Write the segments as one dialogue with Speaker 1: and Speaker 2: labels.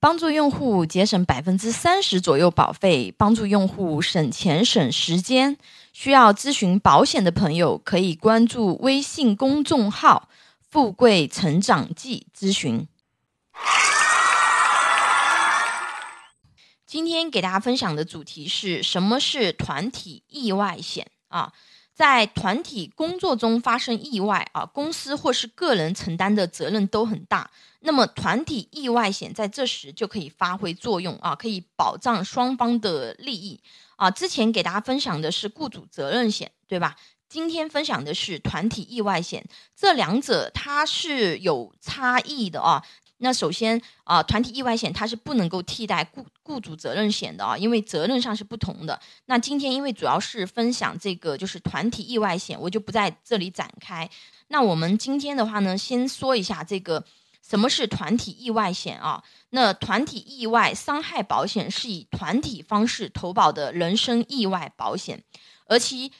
Speaker 1: 帮助用户节省百分之三十左右保费，帮助用户省钱省时间。需要咨询保险的朋友，可以关注微信公众号“富贵成长记”咨询。今天给大家分享的主题是什么是团体意外险啊？在团体工作中发生意外啊，公司或是个人承担的责任都很大。那么团体意外险在这时就可以发挥作用啊，可以保障双方的利益啊。之前给大家分享的是雇主责任险，对吧？今天分享的是团体意外险，这两者它是有差异的啊。那首先啊，团体意外险它是不能够替代雇雇主责任险的啊，因为责任上是不同的。那今天因为主要是分享这个就是团体意外险，我就不在这里展开。那我们今天的话呢，先说一下这个什么是团体意外险啊？那团体意外伤害保险是以团体方式投保的人身意外保险，而其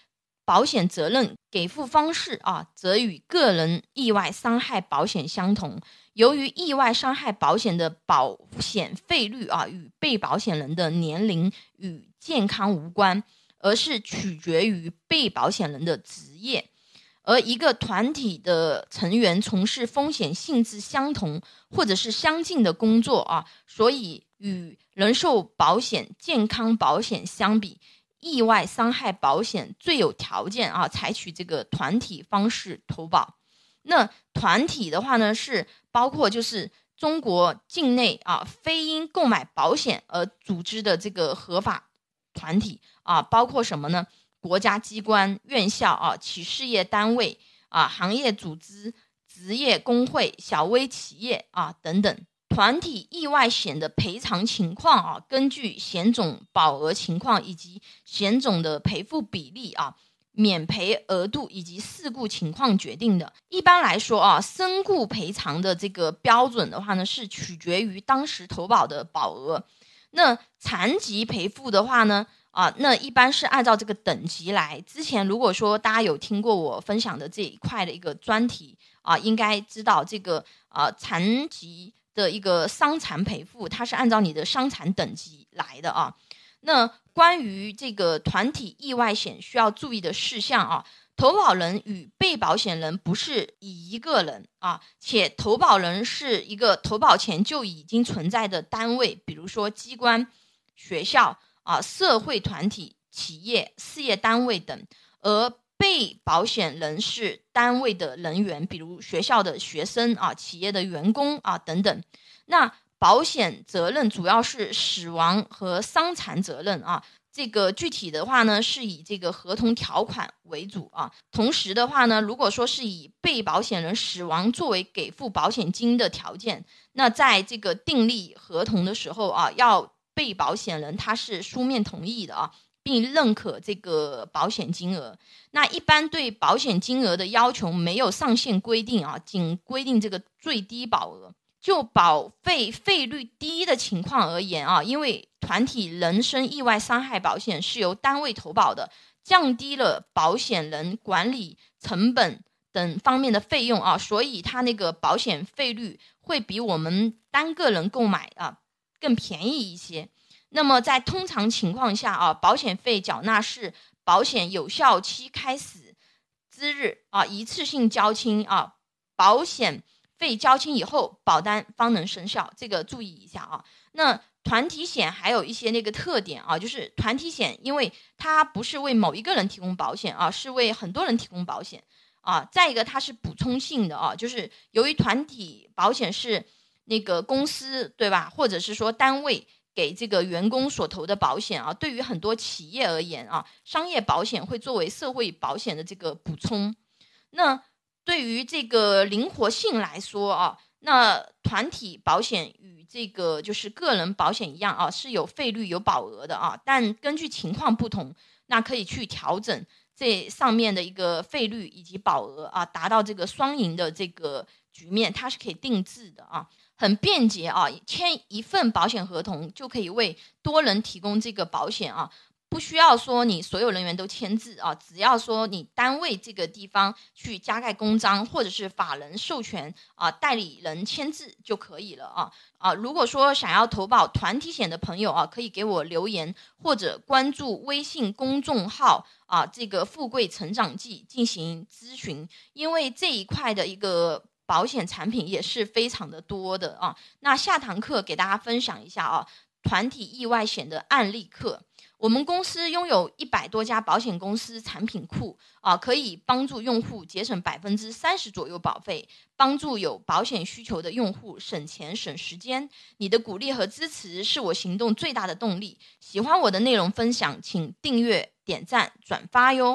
Speaker 1: 保险责任给付方式啊，则与个人意外伤害保险相同。由于意外伤害保险的保险费率啊，与被保险人的年龄与健康无关，而是取决于被保险人的职业。而一个团体的成员从事风险性质相同或者是相近的工作啊，所以与人寿保险、健康保险相比，意外伤害保险最有条件啊，采取这个团体方式投保。那团体的话呢，是包括就是中国境内啊，非因购买保险而组织的这个合法团体啊，包括什么呢？国家机关、院校啊，企事业单位啊，行业组织、职业工会、小微企业啊等等。团体意外险的赔偿情况啊，根据险种保额情况以及险种的赔付比例啊。免赔额度以及事故情况决定的。一般来说啊，身故赔偿的这个标准的话呢，是取决于当时投保的保额。那残疾赔付的话呢，啊，那一般是按照这个等级来。之前如果说大家有听过我分享的这一块的一个专题啊，应该知道这个啊残疾的一个伤残赔付，它是按照你的伤残等级来的啊。那关于这个团体意外险需要注意的事项啊，投保人与被保险人不是一个人啊，且投保人是一个投保前就已经存在的单位，比如说机关、学校啊、社会团体、企业、事业单位等，而被保险人是单位的人员，比如学校的学生啊、企业的员工啊等等。那保险责任主要是死亡和伤残责任啊，这个具体的话呢，是以这个合同条款为主啊。同时的话呢，如果说是以被保险人死亡作为给付保险金的条件，那在这个订立合同的时候啊，要被保险人他是书面同意的啊，并认可这个保险金额。那一般对保险金额的要求没有上限规定啊，仅规定这个最低保额。就保费费率低的情况而言啊，因为团体人身意外伤害保险是由单位投保的，降低了保险人管理成本等方面的费用啊，所以它那个保险费率会比我们单个人购买啊更便宜一些。那么在通常情况下啊，保险费缴纳是保险有效期开始之日啊一次性交清啊，保险。费交清以后，保单方能生效，这个注意一下啊。那团体险还有一些那个特点啊，就是团体险，因为它不是为某一个人提供保险啊，是为很多人提供保险啊。再一个，它是补充性的啊，就是由于团体保险是那个公司对吧，或者是说单位给这个员工所投的保险啊，对于很多企业而言啊，商业保险会作为社会保险的这个补充。那对于这个灵活性来说啊，那团体保险与这个就是个人保险一样啊，是有费率有保额的啊，但根据情况不同，那可以去调整这上面的一个费率以及保额啊，达到这个双赢的这个局面，它是可以定制的啊，很便捷啊，签一份保险合同就可以为多人提供这个保险啊。不需要说你所有人员都签字啊，只要说你单位这个地方去加盖公章，或者是法人授权啊，代理人签字就可以了啊啊！如果说想要投保团体险的朋友啊，可以给我留言或者关注微信公众号啊，这个“富贵成长记”进行咨询，因为这一块的一个保险产品也是非常的多的啊。那下堂课给大家分享一下啊，团体意外险的案例课。我们公司拥有一百多家保险公司产品库啊，可以帮助用户节省百分之三十左右保费，帮助有保险需求的用户省钱省时间。你的鼓励和支持是我行动最大的动力。喜欢我的内容分享，请订阅、点赞、转发哟。